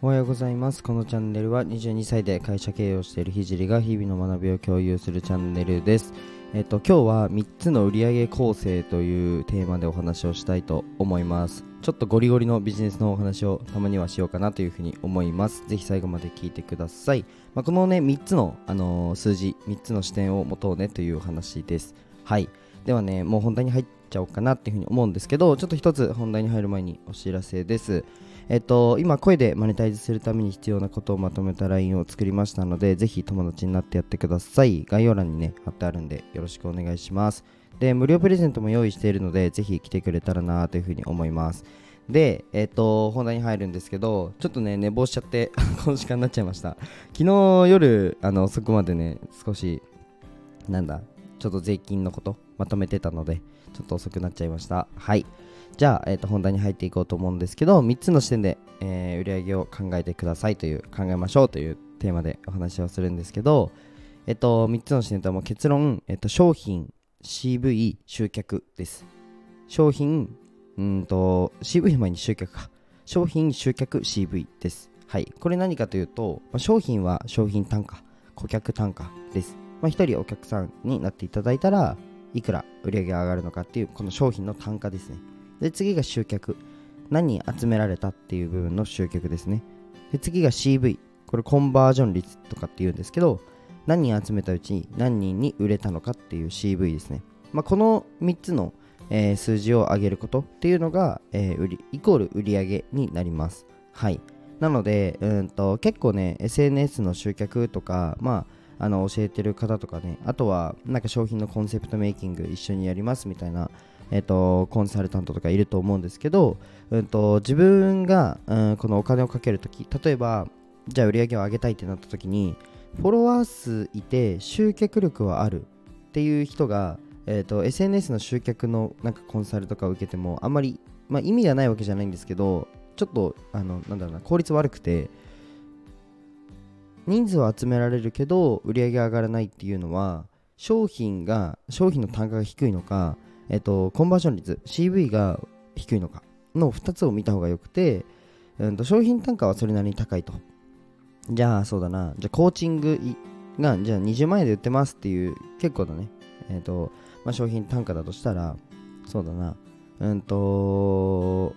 おはようございます。このチャンネルは22歳で会社経営をしているひじりが日々の学びを共有するチャンネルです。えっと、今日は3つの売上構成というテーマでお話をしたいと思います。ちょっとゴリゴリのビジネスのお話をたまにはしようかなというふうに思います。ぜひ最後まで聞いてください。まあ、このね、3つの、あのー数字、3つの視点を持とうねというお話です。はい。ではね、もう本題に入っちゃおうかなっていうふうに思うんですけど、ちょっと一つ本題に入る前にお知らせです。えっと、今、声でマネタイズするために必要なことをまとめた LINE を作りましたので、ぜひ友達になってやってください。概要欄にね、貼ってあるんで、よろしくお願いします。で、無料プレゼントも用意しているので、ぜひ来てくれたらなというふうに思います。で、えっと、本題に入るんですけど、ちょっとね、寝坊しちゃって、この時間になっちゃいました。昨日夜、あの、遅くまでね、少し、なんだ、ちょっと税金のことまとめてたので、ちょっと遅くなっちゃいました。はい。じゃあ、えー、と本題に入っていこうと思うんですけど3つの視点で、えー売り上げを考えてくださいという考えましょうというテーマでお話をするんですけど、えっと3つの視点とも結論、えっと商品 CV 集客です。商品うんと CV の前に集客か。商品集客 CV です。はい。これ何かというと、まあ商品は商品単価顧客単価です。まあ、1人お客さんになっていただいたらいくら売り上げが上がるのかっていうこの商品の単価ですね。で次が集客。何人集められたっていう部分の集客ですね。で次が CV これコンバージョン率とかっていうんですけど何人集めたうちに何人に売れたのかっていう CV ですね、まあ、この3つの、えー数字を上げることっていうのが、えー売りイコール売り上げになります。はい。なのでうんと結構ね SNS の集客とかまああの教えてる方とかねあとはなんか商品のコンセプトメイキング一緒にやりますみたいなえっとコンサルタントとかいると思うんですけど、うん、と自分が、うん、このお金をかけるとき例えばじゃあ売り上げを上げたいってなったときにフォロワー数いて集客力はあるっていう人が、えっと SNS の集客のなんかコンサルとかを受けてもあんまり、まあ、意味がないわけじゃないんですけどちょっとあのなんだろうな効率悪くて人数は集められるけど売り上げ上がらないっていうのは商品が商品の単価が低いのか、えっと、コンバージョン率 CV が低いのかの2つを見た方がよくて、うん、と商品単価はそれなりに高いと。じゃあそうだな。じゃあコーチングがじゃあ20万円で売ってますっていう結構だね。えっ、と、まあ、商品単価だとしたらそうだな。うんと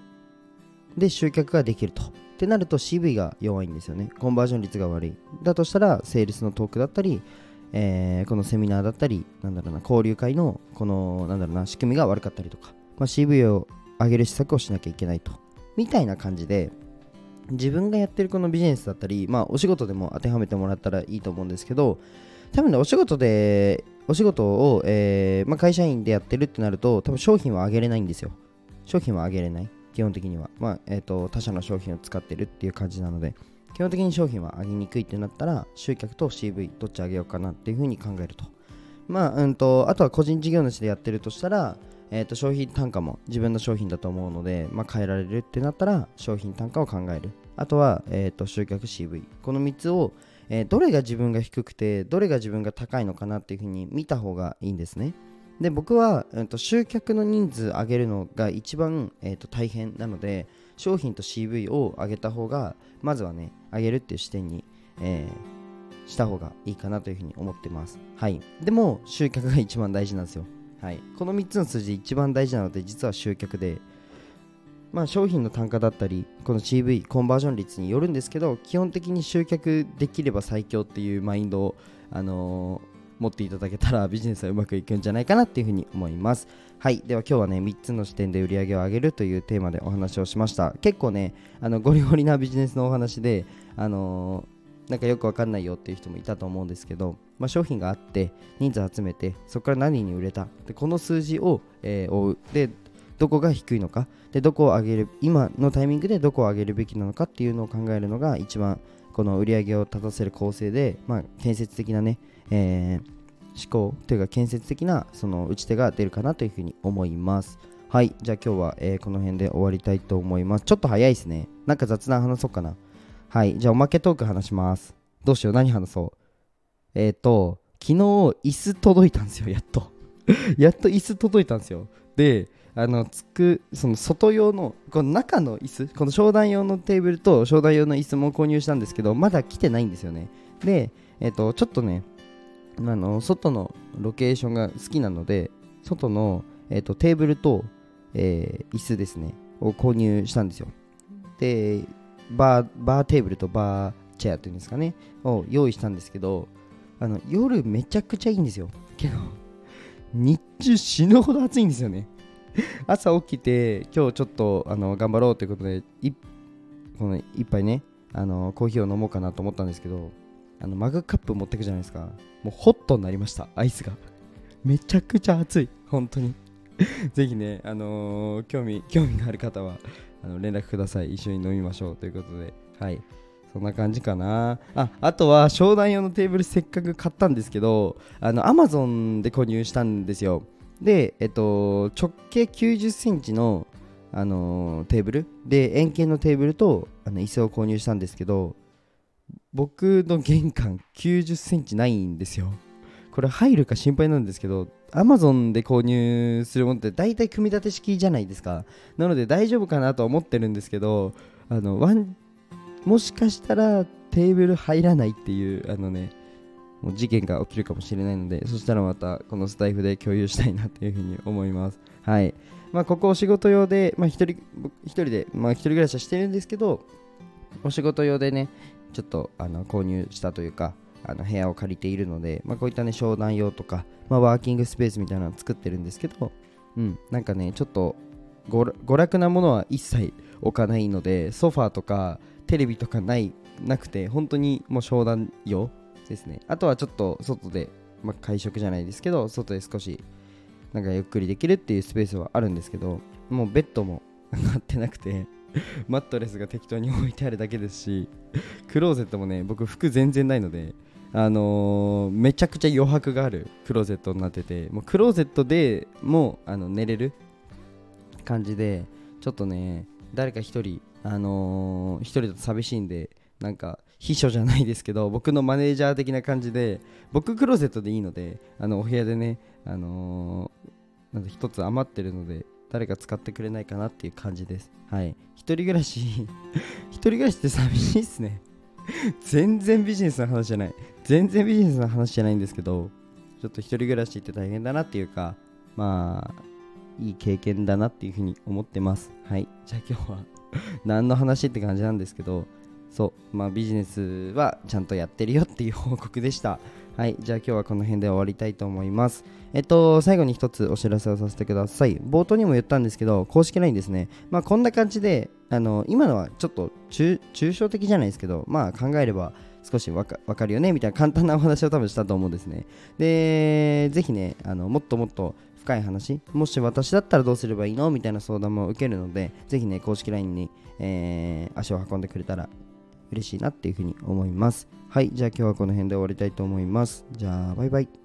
で集客ができると。ってなると CV が弱いんですよね。コンバージョン率が悪い。だとしたらセールスのトークだったり、えーこのセミナーだったりなんだろうな交流会のこのなんだろうな仕組みが悪かったりとか、まあ、CV を上げる施策をしなきゃいけないと。みたいな感じで自分がやってるこのビジネスだったり、まあ、お仕事でも当てはめてもらったらいいと思うんですけど多分ねお仕事でお仕事を、えーまあ、会社員でやってるってなると多分商品は上げれないんですよ。商品は上げれない。基本的には、まあえー、と他社の商品を使ってるっていう感じなので基本的に商品は上げにくいってなったら集客と CV どっち上げようかなっていうふうに考えると。まあうんとあとは個人事業主でやってるとしたら、えー、と商品単価も自分の商品だと思うので、まあ、変えられるってなったら商品単価を考える。あとは、えー、と集客 CV この3つを、えーどれが自分が低くてどれが自分が高いのかなっていうふうに見た方がいいんですね。で僕は、うん、と集客の人数上げるのが一番、えー、と大変なので商品と CV を上げた方がまずはね上げるっていう視点に、えーした方がいいかなというふうに思ってます。はい。でも集客が一番大事なんですよ。はい。この3つの数字で一番大事なので実は集客でまあ商品の単価だったりこの CV コンバージョン率によるんですけど基本的に集客できれば最強っていうマインドをあのー持っていただけたらビジネスはうまくいくんじゃないかなっていうふうに思います。はい。では今日はね3つの視点で売り上げを上げるというテーマでお話をしました。結構ねあのゴリゴリなビジネスのお話であのーなんかよくわかんないよっていう人もいたと思うんですけど、まあ、商品があって人数集めてそこから何に売れたでこの数字を、えー追う。でどこが低いのかでどこを上げる今のタイミングでどこを上げるべきなのかっていうのを考えるのが一番この売り上げを立たせる構成で、まあ、建設的なね、えー思考というか建設的なその打ち手が出るかなというふうに思います。はい。じゃあ今日は、えーこの辺で終わりたいと思います。ちょっと早いですね。なんか雑談話そうかな。はい。じゃあおまけトーク話します。どうしよう。何話そう。えっ、と昨日椅子届いたんですよ。やっと。やっと椅子届いたんですよ。であのつくその外用のこの中の椅子この商談用のテーブルと商談用の椅子も購入したんですけどまだ来てないんですよね。でえっ、とちょっとねあの外のロケーションが好きなので外の、えー、とテーブルと、えー椅子ですねを購入したんですよ。でバーバーテーブルとバーチェアっていうんですかねを用意したんですけどあの夜めちゃくちゃいいんですよ。けど日中死ぬほど暑いんですよね。朝起きて今日ちょっとあの頑張ろうということでいこの一杯ねあのコーヒーを飲もうかなと思ったんですけどあのマグカップ持ってくじゃないですか。もうホットになりましたアイスが。めちゃくちゃ暑い本当に。ぜひねあのー興味興味がある方はあの連絡ください。一緒に飲みましょうということで。はい。そんな感じかな。ああとは商談用のテーブルせっかく買ったんですけどあの Amazon で購入したんですよ。でえっと直径9 0センチのあのーテーブル。で円形のテーブルとあの椅子を購入したんですけど僕の玄関9 0センチないんですよ。これ入るか心配なんですけど Amazon で購入するものって大体組み立て式じゃないですか。なので大丈夫かなとは思ってるんですけどあのワンもしかしたらテーブル入らないっていうあのねもう事件が起きるかもしれないのでそしたらまたこのスタイフで共有したいなというふうに思います。はい。まあここお仕事用でまあ一人一人でまあ一人暮らしはしてるんですけどお仕事用でねちょっとあの購入したというかあの部屋を借りているので、まあ、こういったね商談用とか、まあ、ワーキングスペースみたいなのを作ってるんですけど、うん、なんかねちょっと娯楽娯楽なものは一切置かないのでソファーとかテレビとかないなくて本当にもう商談用ですね。あとはちょっと外で、まあ、会食じゃないですけど外で少しなんかゆっくりできるっていうスペースはあるんですけどもうベッドも上がってなくて マットレスが適当に置いてあるだけですしクローゼットもね僕服全然ないのであのーめちゃくちゃ余白があるクローゼットになっててもうクローゼットでもうあの寝れる感じでちょっとね誰か一人あのー一人だと寂しいんでなんか秘書じゃないですけど僕のマネージャー的な感じで僕クローゼットでいいのであのお部屋でねあのーなん一つ余ってるので誰か使ってくれないかなっていう感じです。はい。一人暮らし 一人暮らしって寂しいっすね。全然ビジネスの話じゃない。全然ビジネスの話じゃないんですけどちょっと一人暮らしって大変だなっていうかまあいい経験だなっていうふうに思ってます。はい。じゃあ今日は何の話って感じなんですけどまあビジネスはちゃんとやってるよっていう報告でした。はいじゃあ今日はこの辺で終わりたいと思います。えっと最後に一つお知らせをさせてください。冒頭にも言ったんですけど公式 LINE ですね。まあこんな感じであの今のはちょっと抽象的じゃないですけどまあ考えれば少しわかわかるよねみたいな簡単なお話を多分したと思うんですね。でぜひねあのもっともっと深い話もし私だったらどうすればいいの？みたいな相談も受けるのでぜひね公式 LINE に、えー足を運んでくれたら嬉しいなっていうふうに思います。はいじゃあ今日はこの辺で終わりたいと思います。じゃあバイバイ。